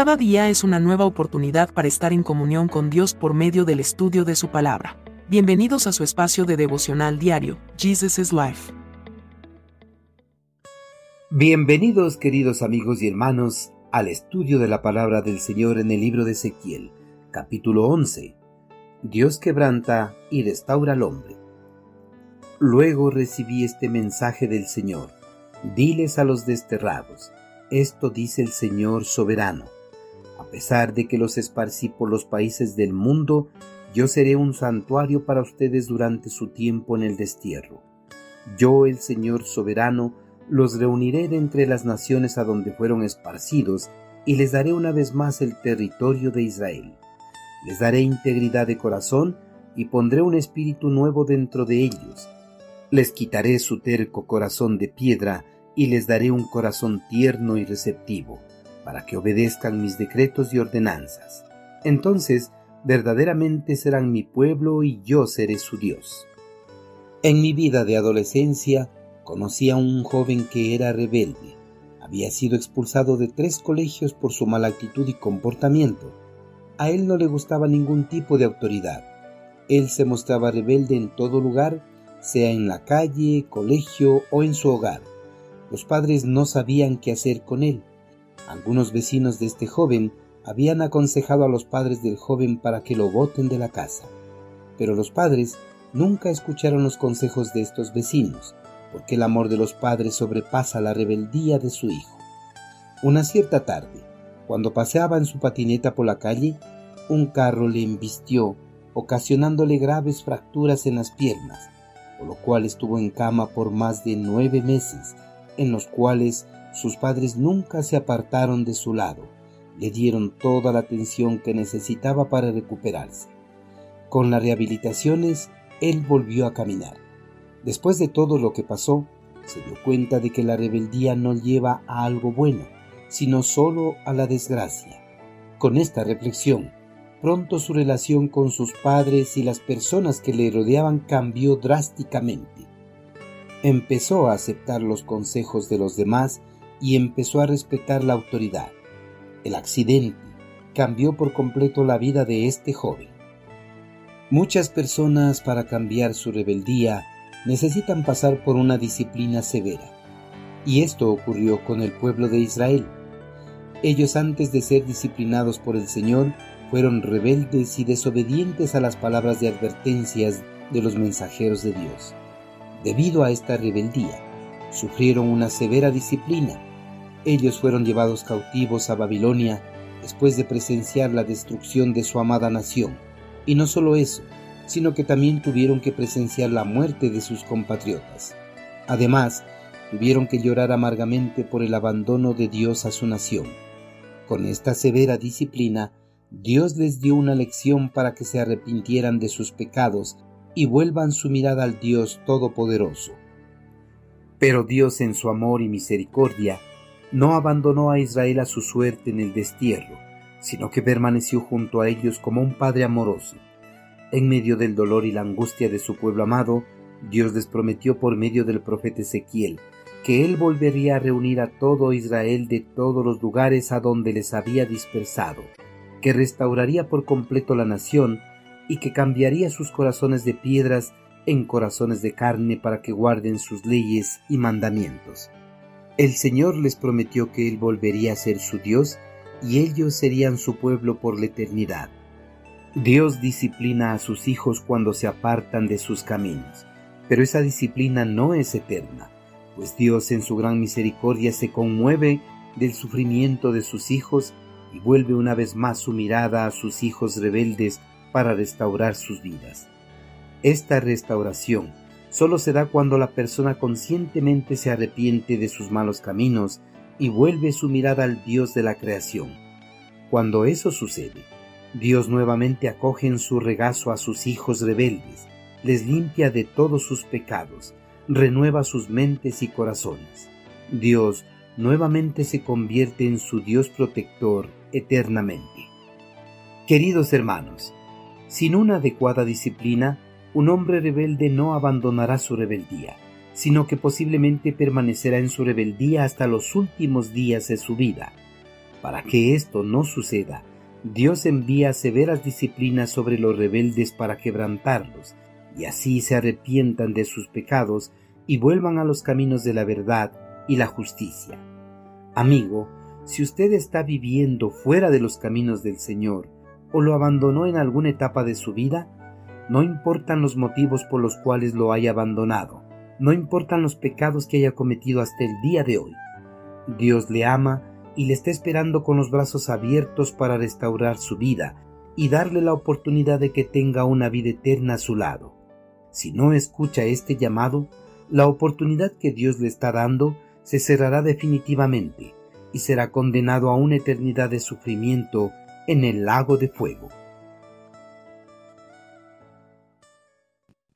Cada día es una nueva oportunidad para estar en comunión con Dios por medio del estudio de su palabra. Bienvenidos a su espacio de devocional diario, Jesus is Life. Bienvenidos queridos amigos y hermanos al estudio de la palabra del Señor en el libro de Ezequiel, capítulo 11. Dios quebranta y restaura al hombre. Luego recibí este mensaje del Señor. Diles a los desterrados, esto dice el Señor soberano. A pesar de que los esparcí por los países del mundo, yo seré un santuario para ustedes durante su tiempo en el destierro. Yo, el Señor soberano, los reuniré de entre las naciones a donde fueron esparcidos y les daré una vez más el territorio de Israel. Les daré integridad de corazón y pondré un espíritu nuevo dentro de ellos les quitaré su terco corazón de piedra y les daré un corazón tierno y receptivo, para que obedezcan mis decretos y ordenanzas. Entonces verdaderamente serán mi pueblo y yo seré su Dios. En mi vida de adolescencia conocí a un joven que era rebelde. Había sido expulsado de tres colegios por su mala actitud y comportamiento. A él no le gustaba ningún tipo de autoridad. Él se mostraba rebelde en todo lugar sea en la calle, colegio o en su hogar. Los padres no sabían qué hacer con él. Algunos vecinos de este joven habían aconsejado a los padres del joven para que lo boten de la casa. Pero los padres nunca escucharon los consejos de estos vecinos, porque el amor de los padres sobrepasa la rebeldía de su hijo. Una cierta tarde, cuando paseaba en su patineta por la calle, un carro le embistió, ocasionándole graves fracturas en las piernas por lo cual estuvo en cama por más de nueve meses, en los cuales sus padres nunca se apartaron de su lado, le dieron toda la atención que necesitaba para recuperarse. Con las rehabilitaciones, él volvió a caminar. Después de todo lo que pasó, se dio cuenta de que la rebeldía no lleva a algo bueno, sino solo a la desgracia. Con esta reflexión, Pronto su relación con sus padres y las personas que le rodeaban cambió drásticamente. Empezó a aceptar los consejos de los demás y empezó a respetar la autoridad. El accidente cambió por completo la vida de este joven. Muchas personas para cambiar su rebeldía necesitan pasar por una disciplina severa. Y esto ocurrió con el pueblo de Israel. Ellos antes de ser disciplinados por el Señor fueron rebeldes y desobedientes a las palabras de advertencias de los mensajeros de Dios. Debido a esta rebeldía, sufrieron una severa disciplina. Ellos fueron llevados cautivos a Babilonia después de presenciar la destrucción de su amada nación. Y no solo eso, sino que también tuvieron que presenciar la muerte de sus compatriotas. Además, tuvieron que llorar amargamente por el abandono de Dios a su nación. Con esta severa disciplina, Dios les dio una lección para que se arrepintieran de sus pecados y vuelvan su mirada al Dios Todopoderoso. Pero Dios en su amor y misericordia no abandonó a Israel a su suerte en el destierro, sino que permaneció junto a ellos como un Padre amoroso. En medio del dolor y la angustia de su pueblo amado, Dios les prometió por medio del profeta Ezequiel que él volvería a reunir a todo Israel de todos los lugares a donde les había dispersado que restauraría por completo la nación y que cambiaría sus corazones de piedras en corazones de carne para que guarden sus leyes y mandamientos. El Señor les prometió que Él volvería a ser su Dios y ellos serían su pueblo por la eternidad. Dios disciplina a sus hijos cuando se apartan de sus caminos, pero esa disciplina no es eterna, pues Dios en su gran misericordia se conmueve del sufrimiento de sus hijos y vuelve una vez más su mirada a sus hijos rebeldes para restaurar sus vidas. Esta restauración solo se da cuando la persona conscientemente se arrepiente de sus malos caminos y vuelve su mirada al Dios de la creación. Cuando eso sucede, Dios nuevamente acoge en su regazo a sus hijos rebeldes, les limpia de todos sus pecados, renueva sus mentes y corazones. Dios nuevamente se convierte en su Dios protector eternamente. Queridos hermanos, sin una adecuada disciplina, un hombre rebelde no abandonará su rebeldía, sino que posiblemente permanecerá en su rebeldía hasta los últimos días de su vida. Para que esto no suceda, Dios envía severas disciplinas sobre los rebeldes para quebrantarlos, y así se arrepientan de sus pecados y vuelvan a los caminos de la verdad y la justicia. Amigo, si usted está viviendo fuera de los caminos del Señor o lo abandonó en alguna etapa de su vida, no importan los motivos por los cuales lo haya abandonado, no importan los pecados que haya cometido hasta el día de hoy. Dios le ama y le está esperando con los brazos abiertos para restaurar su vida y darle la oportunidad de que tenga una vida eterna a su lado. Si no escucha este llamado, la oportunidad que Dios le está dando se cerrará definitivamente y será condenado a una eternidad de sufrimiento en el lago de fuego.